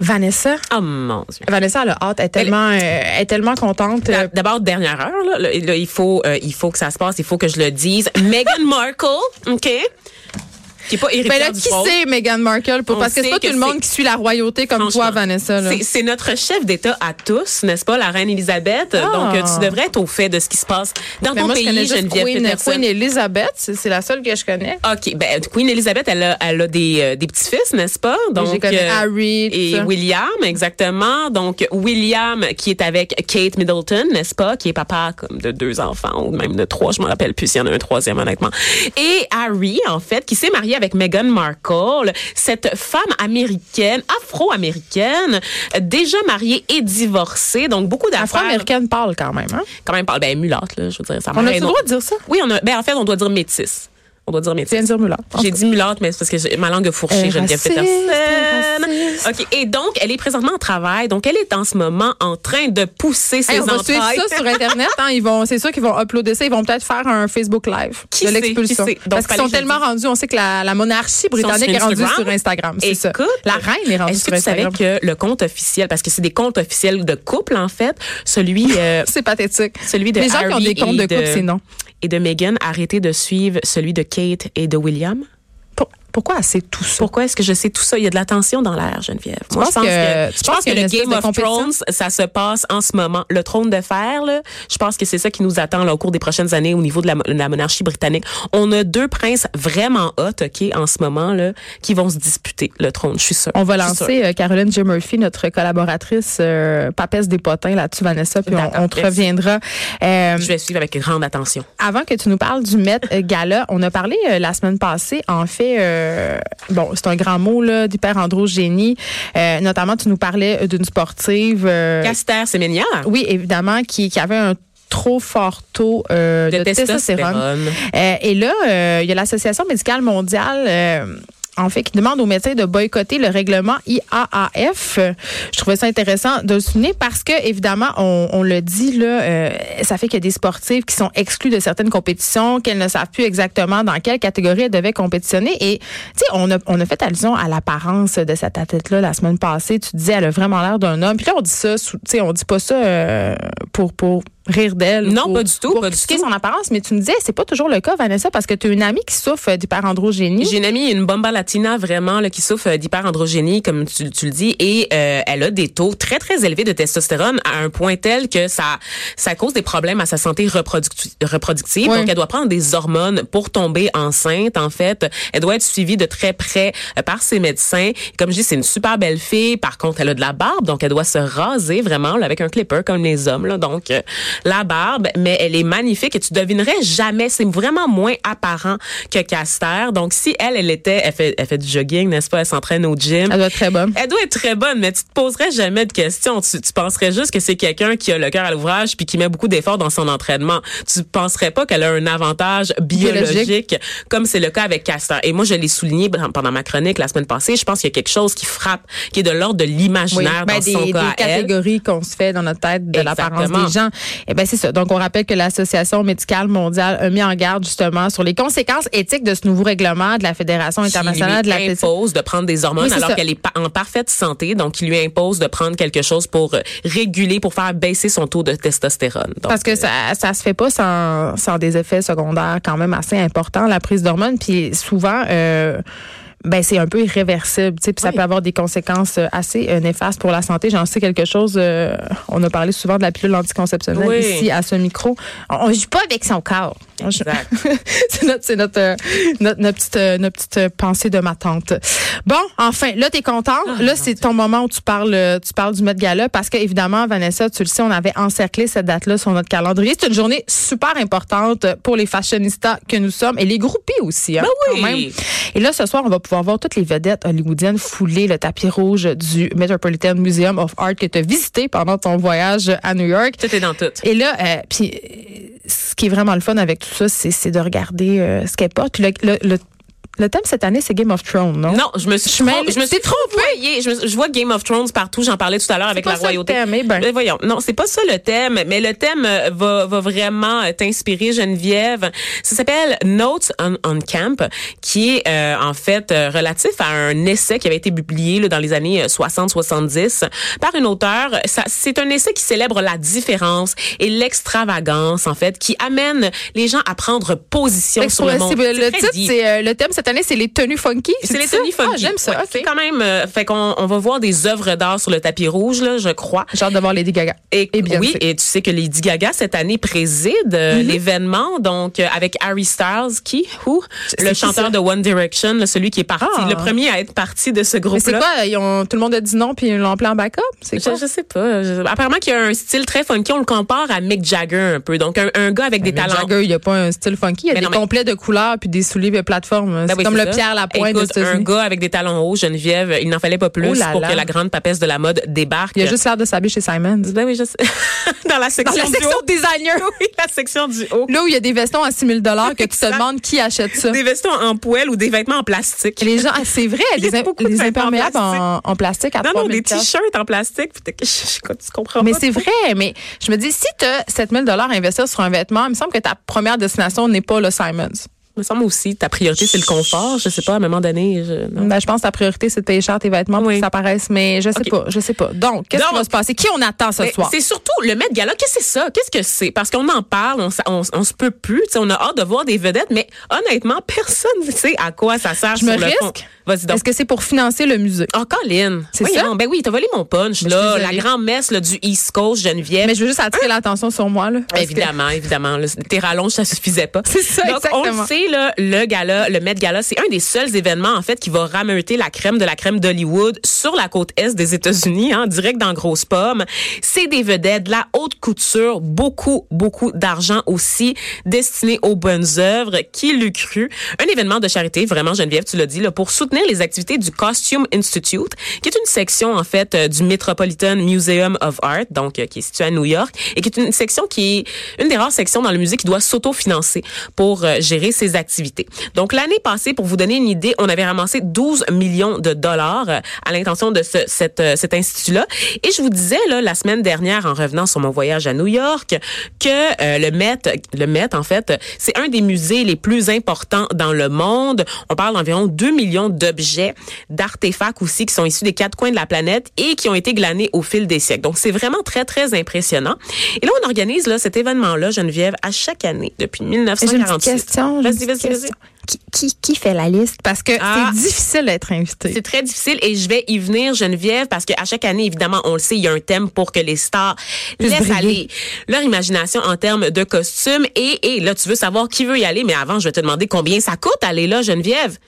Vanessa? Oh mon Dieu. Vanessa, elle a hâte, elle est tellement, euh, elle est tellement contente. euh, D'abord, dernière heure, là, là, là, il, faut, euh, il faut que ça se passe, il faut que je le dise. Meghan Markle, OK? Qui est pas Ben là, du qui trône. c'est Meghan Markle? Pour, parce que c'est sait pas que tout le monde qui suit la royauté comme toi, Vanessa. C'est- notre chef d'État à tous, n'est-ce pas, la reine Elisabeth? Ah. Donc, euh, tu devrais être au fait de ce qui se passe dans Ben ton moi, je connais pays, juste Geneviève Queen, Peterson. Queen Elizabeth, c'est la seule que je connais. OK, ben Queen Elizabeth, elle a, elle a des, euh, des petits-fils, n'est-ce pas? les connais. Harry, et ça. William, exactement. Donc William qui est avec Kate Middleton, n'est-ce pas? Qui est papa comme de deux enfants ou même de trois, je me rappelle plus s'il y en a un troisième honnêtement. Et Harry, en fait, qui s'est marié avec Meghan Markle, cette femme américaine, afro-américaine, déjà mariée et divorcée, donc beaucoup d'affaires. Afro-américaine parle quand même. Hein? Quand même, parle ben mulâtre là, je veux dire. Ça On a le droit de dire ça? Oui, on a. Ben en fait, on doit dire métisse. On doit dire métisse. Tu viens de dire mulâtre. J'ai dit mulâtre, mais c'est parce que ma langue a fourché, Geneviève Peterson. OK. Et donc, elle est présentement en travail. Donc, elle est en ce moment en train de pousser ses Hey, on va suivre ça sur Internet. Hein, ils vont, c'est sûr qu'ils vont uploader ça. Ils vont peut-être faire un Facebook Live Qui de l'expulsion. Parce qu'ils sont tellement rendus. On sait que la, la monarchie britannique est rendue Instagram? sur Instagram. C'est ça. La reine est rendue Est-ce sur que tu savais que le compte officiel, parce que c'est des comptes officiels de couple, en fait, celui, euh, C'est pathétique. celui de Les gens qui ont Harry des comptes de couple, c'est non. Et de Meghan, arrêtez de suivre celui de Kate et de William? Pour- Pourquoi c'est tout ça? Pourquoi est-ce que je sais tout ça? Il y a de la tension dans l'air, Geneviève. Moi, penses je pense que- que, tu je pense que le Game of? Thrones, ça se passe en ce moment. Le trône de fer, là, je pense que c'est ça qui nous attend là, au cours des prochaines années au niveau de la, de la monarchie britannique. On a deux princes vraiment hot, OK, en ce moment, là, qui vont se disputer le trône, je suis sûre. On va lancer euh, Caroline J. Murphy, notre collaboratrice euh, papesse des potins là-dessus, Vanessa, puis on, te reviendra. Euh, Je vais suivre avec grande attention. avant que tu nous parles du Met euh, Gala, on a parlé euh, la semaine passée, en fait, euh, bon, c'est un grand mot, là, d'hyperandrogénie. Euh, notamment, tu nous parlais d'une sportive. euh, Caster Semenya. oui, évidemment, qui, qui avait un trop fort taux euh, de, De testostérone. Euh, et là, euh, il y a l'Association médicale mondiale. En fait, qui demande aux médecins de boycotter le règlement IAAF. Je trouvais ça intéressant de le souligner parce que, évidemment, on, le dit, là, euh, ça fait qu'il y a des sportifs qui sont exclus de certaines compétitions, qu'elles ne savent plus exactement dans quelle catégorie elles devaient compétitionner. Et, tu sais, on a, on a fait allusion à l'apparence de cette athlète-là la semaine passée. Tu disais, elle a vraiment l'air d'un homme. Puis là, on dit ça, tu sais, on dit pas ça euh, pour, pour rire d'elle. Non, pour- pas du tout, Pour pas du tout. son apparence, mais tu me disais, c'est pas toujours le cas, Vanessa, parce que tu as une amie qui souffre d'hyperandrogénie. J'ai une amie, une bomba latina vraiment là, qui souffre d'hyperandrogénie, comme tu, tu le dis, et euh, elle a des taux très très élevés de testostérone à un point tel que ça ça cause des problèmes à sa santé reproducti- reproductive. Donc elle doit prendre des hormones pour tomber enceinte. En fait, elle doit être suivie de très près euh, par ses médecins. Comme je dis, c'est une super belle fille. Par contre, elle a de la barbe, donc elle doit se raser vraiment là, avec un clipper comme les hommes. Là. Donc euh, la barbe, mais elle est magnifique et tu devinerais jamais. C'est vraiment moins apparent que Caster. Donc si elle, elle était, elle fait, elle fait du jogging, n'est-ce pas? Elle s'entraîne au gym. Elle doit être très bonne. Elle doit être très bonne, mais tu te poserais jamais de questions. Tu, tu penserais juste que c'est quelqu'un qui a le cœur à l'ouvrage puis qui met beaucoup d'efforts dans son entraînement. Tu penserais pas qu'elle a un avantage biologique, Biologique. comme c'est le cas avec Castor. Et moi, je l'ai souligné pendant ma chronique la semaine passée. Je pense qu'il y a quelque chose qui frappe, qui est de l'ordre de Oui, l'imaginaire ben, dans des, son des cas elle. catégories qu'on se fait dans notre tête de l'apparence des gens. Eh ben c'est ça. Donc on rappelle que l'Association médicale mondiale a mis en garde justement sur les conséquences éthiques de ce nouveau règlement de la Fédération internationale qui de lui l'athlétisme. impose de prendre des hormones Oui, alors qu'elle est en parfaite santé. Donc, il lui impose de prendre quelque chose pour euh, réguler, pour faire baisser son taux de testostérone. Donc, Parce que euh, ça ça se fait pas sans, sans des effets secondaires quand même assez importants la prise d'hormones puis souvent euh, ben c'est un peu irréversible, tu sais, puis ça Oui. peut avoir des conséquences euh, assez euh, néfastes pour la santé. J'en sais quelque chose. euh, on a parlé souvent de la pilule anticonceptionnelle Oui. ici à ce micro. On, on joue pas avec son corps. Exact. c'est notre, c'est notre, euh, notre, notre petite, euh, notre petite euh, pensée de ma tante. Bon, enfin, là, t'es contente. Ah, là, c'est ton moment où tu parles, tu parles du Met Gala parce que, évidemment, Vanessa, tu le sais, on avait encerclé cette date-là sur notre calendrier. C'est une journée super importante pour les fashionistas que nous sommes et les groupies aussi, hein, Ben oui. quand même. Et là, ce soir, on va pouvoir voir toutes les vedettes hollywoodiennes fouler le tapis rouge du Metropolitan Museum of Art que tu as visité pendant ton voyage à New York. Tout est dans tout. Et là, euh, puis qui est vraiment le fun avec tout ça, c'est de regarder euh, ce qu'elle porte. Le thème cette année, c'est Game of Thrones, non? Non, je me suis, Je je me suis trompée. Je, vois Game of Thrones partout. J'en parlais tout à l'heure avec pas la ça le royauté. thème, eh ben. Mais voyons, non, c'est pas ça le thème, mais le thème euh, va, va vraiment euh, t'inspirer, Geneviève. Ça s'appelle Notes on, on Camp, qui est euh, en fait euh, relatif à un essai qui avait été publié là, dans les années 60-70 par une auteure. C'est un essai qui célèbre la différence et l'extravagance, en fait, qui amène les gens à prendre position que sur le monde. le titre, c'est euh, le thème cette année, c'est les tenues funky. C'est les? Tony Funky. Ah, j'aime ça. Ouais, quand même, euh, fait qu'on on va voir des œuvres d'art sur le tapis rouge, là, je crois. J'ai hâte de voir Lady Gaga. Et, Et Beyoncé. oui, et tu sais que Lady Gaga cette année préside euh, Mm-hmm. l'événement, donc euh, avec Harry Styles, qui, who, le qui, chanteur ça? de One Direction, là, celui qui est parti, Ah. le premier à être parti de ce Mais c'est groupe-là. quoi? Ils ont, tout le monde a dit non puis ils l'ont appelé en backup? C'est quoi? Je, je sais pas. Je- apparemment qu'il y a un style très funky. On le compare à Mick Jagger un peu. Donc un, un gars avec des Mick talents. Jagger, il n'y a pas un style funky. Il y a Mais des non, complets de couleurs puis des souliers de plateforme. Ben oui, comme le ça. Pierre Lapointe des Écoute, un gars avec des talons hauts, Geneviève, il n'en fallait pas plus Oh là pour là. que la grande papesse de la mode débarque. Il a juste l'air de s'habiller chez Simons. Ben oui, je sais. Dans la Dans section la du section designer. Oui, la section du haut. Là où il y a des vestons à 6 000 que tu te demandes qui achète ça. Des vestons en poêle ou des vêtements en plastique. Les gens, ah, c'est vrai, des, de imperméables plastique. en, en plastique à Non, non, 3000 des t-shirts en plastique. Je, tu comprends Mais c'est vrai, mais je me dis, si tu as 7000 à investir sur un vêtement, il me semble que ta première destination n'est pas le Simons. Il me semble aussi, ta priorité, c'est le confort. Je sais pas, à un moment donné. Je, non. Ben, je pense que ta priorité, c'est de payer cher tes vêtements pour Oui. que ça paraisse, mais je sais pas, je sais pas. Donc, qu'est-ce qui va se passer? Qui on attend ce Mais soir? C'est surtout le Met Gala. Qu'est-ce que c'est ça? Qu'est-ce que c'est? Parce qu'on en parle, on, on, on se peut plus. On a hâte de voir des vedettes, mais honnêtement, personne ne sait à quoi ça sert Je me sur le fond. risque? Vas-y donc. Est-ce que c'est pour financer le musée? Oh, Colin. C'est ça? Ben oui, t'as volé mon punch, Mais je là. suis La grand-messe du East Coast, Geneviève. Mais je veux juste attirer l'attention sur moi, là. que- Évidemment, évidemment. là, tes rallonges, ça suffisait pas. C'est ça, Donc, on exactement. le sait, le gala, le Met Gala, c'est un des seuls événements, en fait, qui va rameuter la crème de la crème d'Hollywood sur la côte est des États-Unis, hein, direct dans Grosse Pomme. C'est des vedettes, de la haute couture, beaucoup, beaucoup d'argent aussi destiné aux bonnes œuvres. Qui l'eût cru? Un événement de charité, vraiment, Geneviève, tu l'as dit, pour soutenir les activités du Costume Institute, qui est une section, en fait, euh, du Metropolitan Museum of Art, donc, euh, qui est situé à New York, et qui est une section qui est une des rares sections dans le musée qui doit s'autofinancer pour euh, gérer ses activités. Donc, l'année passée, pour vous donner une idée, on avait ramassé 12 millions de dollars euh, à l'intention de ce, cette, euh, cet institut-là. Et je vous disais, là, la semaine dernière, en revenant sur mon voyage à New York, que euh, le Met, le Met, en fait, c'est un des musées les plus importants dans le monde. On parle d'environ 2 millions d'objets, d'artefacts aussi qui sont issus des quatre coins de la planète et qui ont été glanés au fil des siècles. Donc, c'est vraiment très, très impressionnant. Et là, on organise là, cet événement-là, Geneviève, à chaque année depuis J'ai une petite 1946. question. Vas-y, vas-y, vas-y. Qui, qui, qui fait la liste? Parce que Ah. c'est difficile d'être invité. C'est très difficile et je vais y venir, Geneviève, parce qu'à chaque année, évidemment, on le sait, il y a un thème pour que les stars laissent briller. aller leur imagination en termes de costumes. Et, et là, tu veux savoir qui veut y aller, mais avant, je vais te demander combien ça coûte aller là, Geneviève.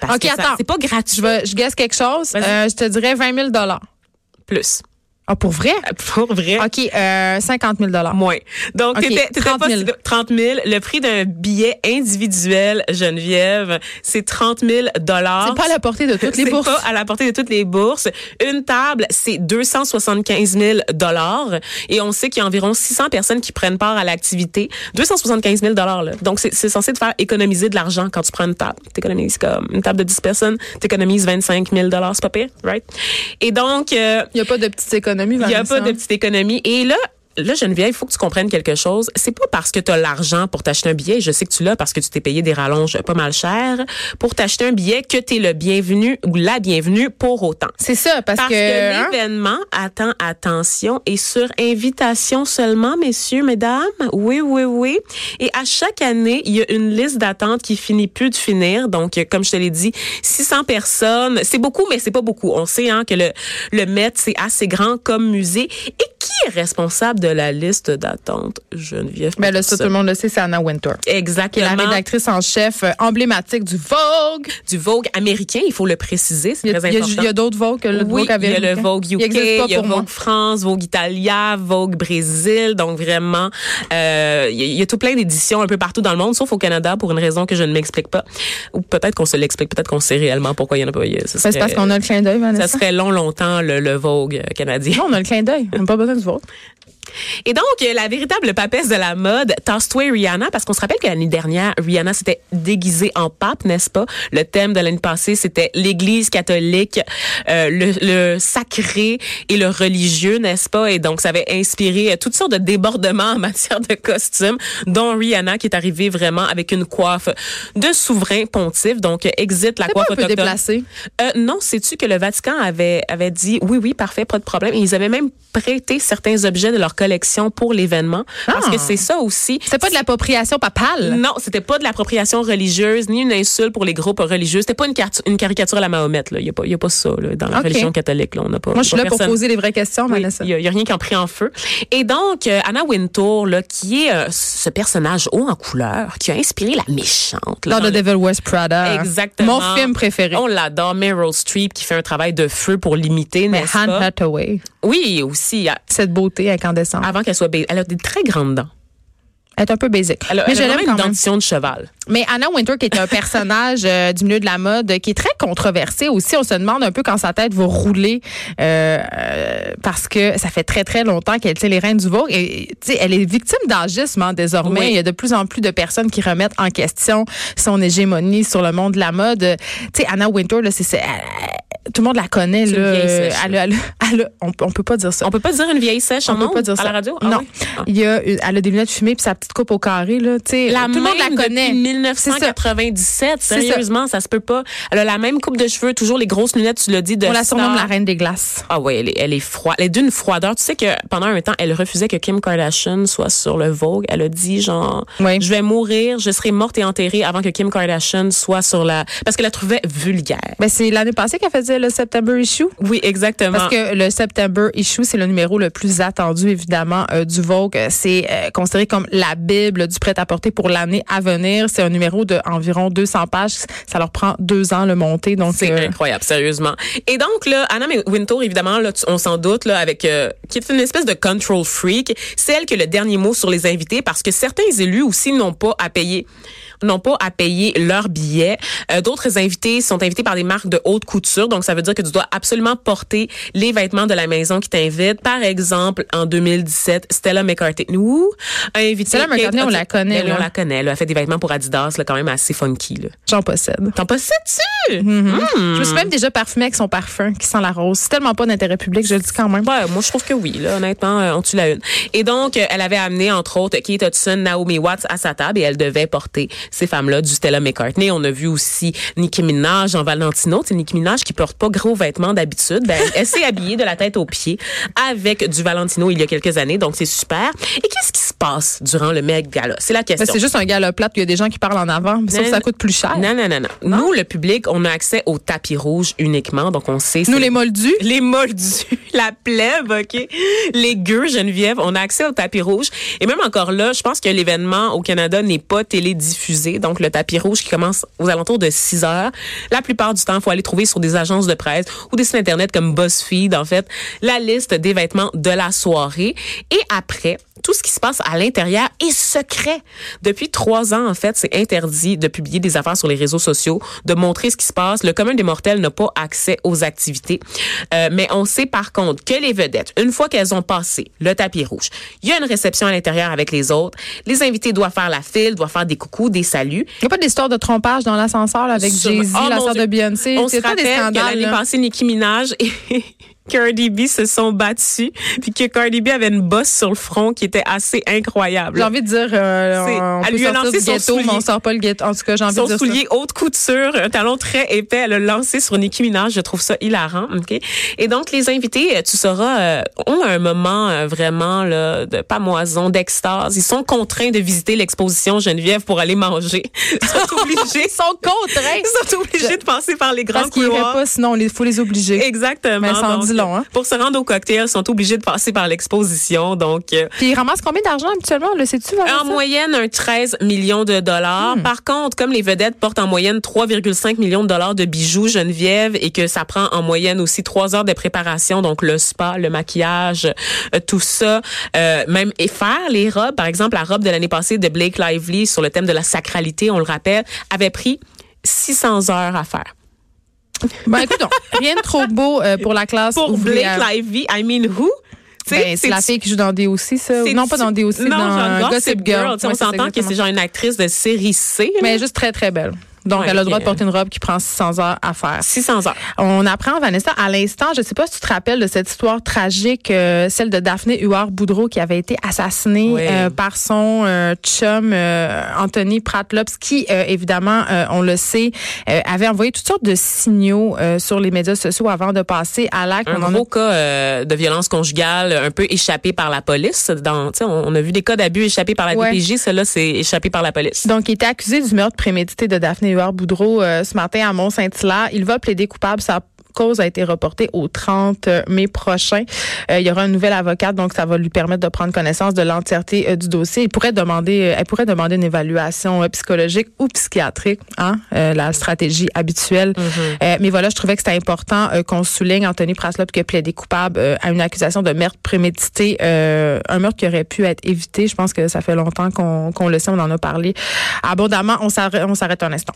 Parce OK, que ça- attends. C'est pas gratuit. Je, vais, je guesse quelque chose. Euh, je te dirais 20 000 Plus. Ah, pour vrai? Pour vrai. OK, euh, 50 000 Moins. Donc, t'étais, t'étais 30 pas 000. si- 30 000. Le prix d'un billet individuel, Geneviève, c'est 30 000 dollars. C'est pas à la portée de toutes les C'est bourses. pas à la portée de toutes les bourses. Une table, c'est 275 000 dollars. Et on sait qu'il y a environ 600 personnes qui prennent part à l'activité. 275 000 dollars, là. Donc, c'est, c'est censé te faire économiser de l'argent quand tu prends une table. T'économises comme une table de 10 personnes, t'économises 25 000 dollars, c'est pas pire, right? Et donc, euh, Il n'y a pas de petite économie, il n'y a pas de petite économie. Et là, Là, Geneviève, il faut que tu comprennes quelque chose. C'est pas parce que tu as l'argent pour t'acheter un billet, je sais que tu l'as parce que tu t'es payé des rallonges pas mal chères, pour t'acheter un billet que tu es le bienvenu ou la bienvenue pour autant. C'est ça, parce, Parce que, que... hein, l'événement, attend attention, est sur invitation seulement, messieurs, mesdames? Oui, oui, oui. Et à chaque année, il y a une liste d'attente qui finit plus de finir. Donc, comme je te l'ai dit, 600 personnes. C'est beaucoup, mais c'est pas beaucoup. On sait hein, que le, le Met, c'est assez grand comme musée. Et qui est responsable de la liste d'attente, Geneviève? Ben là, ça, tout le monde le sait, c'est Anna Wintour. Qui est Exactement. la rédactrice en chef euh, emblématique du Vogue. Du Vogue américain, il faut le préciser, c'est très important. il y a d'autres Vogue que le oui, Vogue il y a américain. le Vogue UK, Il pas il y a moi. Vogue France, Vogue Italia, Vogue Brésil. Donc vraiment, euh, il y, a- tout plein d'éditions un peu partout dans le monde, sauf au Canada pour une raison que je ne m'explique pas. Ou peut-être qu'on se l'explique, peut-être qu'on sait réellement pourquoi il y en a pas. A- ce Ben, c'est parce serait- qu'on a le clin d'œil, Vanessa. Ça serait long, longtemps, le, le Vogue canadien. Non, on a le clin d'œil. On n'a pas besoin du Vogue. Et donc, la véritable papesse de la mode, Toss-toi Rihanna, parce qu'on se rappelle que l'année dernière, Rihanna s'était déguisée en pape, n'est-ce pas? Le thème de l'année passée, c'était l'Église catholique, euh, le, le sacré et le religieux, n'est-ce pas? Et donc, ça avait inspiré euh, toutes sortes de débordements en matière de costumes, dont Rihanna qui est arrivée vraiment avec une coiffe de souverain pontife, donc euh, exit la C'est pas coiffe un peu autochtone. déplacé. Euh, non, sais-tu que le Vatican avait avait dit oui, oui, parfait, pas de problème. Et ils avaient même prêté certains objets de leur collection pour l'événement, parce Ah. que c'est ça aussi. C'est pas de l'appropriation papale? Non, c'était pas de l'appropriation religieuse ni une insulte pour les groupes religieux. C'était pas une, une caricature à la Mahomet. Là, il y a pas, y a pas ça là, dans la religion catholique. Là, on n'a pas. Moi, je suis là pour poser les vraies questions, oui, il y, a- il y a rien qui en pris en feu. Et donc, euh, Anna Wintour, là, qui est euh, ce personnage haut en couleur, qui a inspiré la méchante. là, Dans dans The le- Devil Wears Prada. Exactement. Mon film préféré. On l'adore. Meryl Streep qui fait un travail de feu pour l'imiter, Mais n'est-ce pas? Hathaway. Oui, aussi. Cette beauté incandescente. Avant qu'elle soit... Elle a des très grandes dents. Elle est un peu basic. Elle a, mais elle je a une dentition de cheval. Mais Anna Wintour, qui est un personnage euh, du milieu de la mode, qui est très controversé aussi. On se demande un peu quand sa tête va rouler euh, euh, parce que ça fait très, très longtemps qu'elle tient les rênes du Vogue. Et tu sais, elle est victime d'agisme hein, désormais. Oui. Il y a de plus en plus de personnes qui remettent en question son hégémonie sur le monde de la mode. Tu sais, Anna Wintour, là, c'est, tout le monde la connaît. Une Là, vieille sèche, elle, elle elle on, on peut pas dire ça. On peut pas dire une vieille sèche On en peut pas dire à ça. la radio? Ah non. oui? Ah. Il y a, elle a des lunettes fumées puis sa petite coupe au carré là. La tout le monde la connaît. depuis C'est ça. 1997. C'est ça. Sérieusement, ça. se peut pas. Elle a la même coupe de cheveux, toujours les grosses lunettes, tu l'as dit, de On la surnomme la reine des glaces. Ah oui, elle est, elle est froide. Elle est d'une froideur. Tu sais que pendant un temps, elle refusait que Kim Kardashian soit sur le Vogue. Elle a dit genre, Oui. je vais mourir, je serai morte et enterrée avant que Kim Kardashian soit sur la, parce qu'elle la trouvait vulgaire. Ben, c'est l'année passée qu'elle faisait le September issue? Oui, exactement. Parce que le September issue, c'est le numéro le plus attendu, évidemment, euh, du Vogue. C'est euh, considéré comme la Bible du prêt-à-porter pour l'année à venir. C'est un numéro de environ 200 pages. Ça leur prend deux ans le monter. Donc, C'est euh, incroyable, sérieusement. Et donc là, Anna Wintour, évidemment, là, on s'en doute, là, avec euh, qui est une espèce de control freak, c'est elle qui a le dernier mot sur les invités parce que certains élus aussi n'ont pas à payer n'ont pas à payer leur billet. Euh, D'autres invités sont invités par des marques de haute couture, donc ça veut dire que tu dois absolument porter les vêtements de la maison qui t'invite. Par exemple, en 2017, Stella McCartney nous a invité. Stella McCartney, on la connaît, Ben oui, là. on la connaît. Elle a fait des vêtements pour Adidas, là, quand même assez funky. Là. j'en possède. T'en possèdes-tu? Mhm. Je me Hmm. suis même déjà parfumée avec son parfum qui sent la rose. C'est tellement pas d'intérêt public, je le dis quand même. Ouais, moi je trouve que oui, là, honnêtement, euh, on tue la une. Et donc, euh, elle avait amené entre autres Kate Hudson, Naomi Watts à sa table et elle devait porter ces femmes-là du Stella McCartney. On a vu aussi Nicki Minaj en Valentino, c'est Nicki Minaj qui porte pas gros vêtements d'habitude. Ben, elle, s'est habillée de la tête aux pieds avec du Valentino il y a quelques années, donc c'est super. Et qu'est-ce qui se passe durant le mega gala? C'est la question. Ben, c'est juste un gala plate, il y a des gens qui parlent en avant, mais Non, ça coûte plus cher. Non, non, non, non. Nous, le public, on a accès au tapis rouge uniquement, donc on sait. Nous, les moldus, les moldus, la plèbe, OK? Les gueux, Geneviève, on a accès au tapis rouge. Et même encore là, je pense que l'événement au Canada n'est pas télédiffusé. Donc, le tapis rouge qui commence aux alentours de 6 heures. La plupart du temps, il faut aller trouver sur des agences de presse ou des sites Internet comme BuzzFeed, en fait, la liste des vêtements de la soirée. Et après, tout ce qui se passe à l'intérieur est secret. Depuis trois ans, en fait, c'est interdit de publier des affaires sur les réseaux sociaux, de montrer ce qui se passe. Le commun des mortels n'a pas accès aux activités. Euh, mais on sait par contre que les vedettes, une fois qu'elles ont passé le tapis rouge, il y a une réception à l'intérieur avec les autres. Les invités doivent faire la file, doivent faire des coucous, des saluts. il n'y a pas d'histoire de trompage dans l'ascenseur avec. Jay-Z, Oh, la sœur de Beyoncé. On C'est se pas des rappelle que scandales. l'année passée, Nicki Minaj et Cardi B se sont battus, puis que Cardi B avait une bosse sur le front qui était assez incroyable. J'ai envie de dire, euh, C'est- on elle peut lui a lancé son ghetto, mais on sort pas le ghetto. En tout cas, j'ai envie de Son dire soulier haute couture, un talon très épais, elle l'a lancé sur Nicki Minaj. Je trouve ça hilarant. ok? Et donc, les invités, euh, tu sauras, euh, ont un moment euh, vraiment là, de pamoison, d'extase. Ils sont contraints de visiter l'exposition Geneviève pour aller manger. Ils sont obligés. Ils sont contraints. Ils sont obligés de passer par les grands Parce qu'ils iraient couloirs. pas, sinon il faut les obliger. Exactement. Mais Donc, long. Hein? Pour se rendre au cocktail, ils sont obligés de passer par l'exposition. Donc, euh, Puis ils ramassent combien d'argent habituellement? Le sais-tu? en moyenne, un 13 millions de dollars. Hmm. Par contre, comme les vedettes portent en moyenne 3,5 millions de dollars de bijoux Geneviève et que ça prend en moyenne aussi trois heures de préparation, donc le spa, le maquillage, euh, tout ça, euh, même et faire les robes. Par exemple, la robe de l'année passée de Blake Lively sur le thème de la sacralité, on le rappelle, avait pris 600 heures à faire. Ben écoute, donc, rien de trop beau euh, pour la classe Pour ouvrière. Blake Lively, I mean who? Ben, c'est la fille qui joue dans DOC, ça. Non, pas dans DOC, non, dans Gossip Girl. Ouais, on s'entend que c'est genre une actrice de série C. Mais juste très, très belle. Donc, Ouais, elle a le droit de porter une robe qui prend 600 heures à faire. 600 heures. On apprend, Vanessa, à l'instant, je sais pas si tu te rappelles de cette histoire tragique, euh, celle de Daphné Huard-Boudreau qui avait été assassinée Oui. euh, par son euh, chum Anthony Pratlops qui, évidemment, on le sait, avait envoyé toutes sortes de signaux sur les médias sociaux avant de passer à l'acte. Un On en a gros cas de violence conjugale un peu échappé par la police. Dans, on, a vu des cas d'abus échappés par la Ouais. DPJ. Celle-là, c'est échappé par la police. Donc, il était accusé du meurtre prémédité de Daphné Huard-Boudreau euh, ce matin à Mont-Saint-Hilaire. Il va plaider coupable. Sa cause a été reportée au 30 mai prochain. Euh, il y aura un nouvel avocat, donc ça va lui permettre de prendre connaissance de l'entièreté euh, du dossier. Il pourrait demander, euh, elle pourrait demander une évaluation euh, psychologique ou psychiatrique, hein, euh, la stratégie habituelle. Euh, mais voilà, je trouvais que c'était important euh, qu'on souligne Anthony Praslop qui a plaidé coupable euh, à une accusation de meurtre prémédité, euh, un meurtre qui aurait pu être évité. Je pense que ça fait longtemps qu'on qu'on le sait, on en a parlé abondamment. On s'arrête on s'arrête un instant.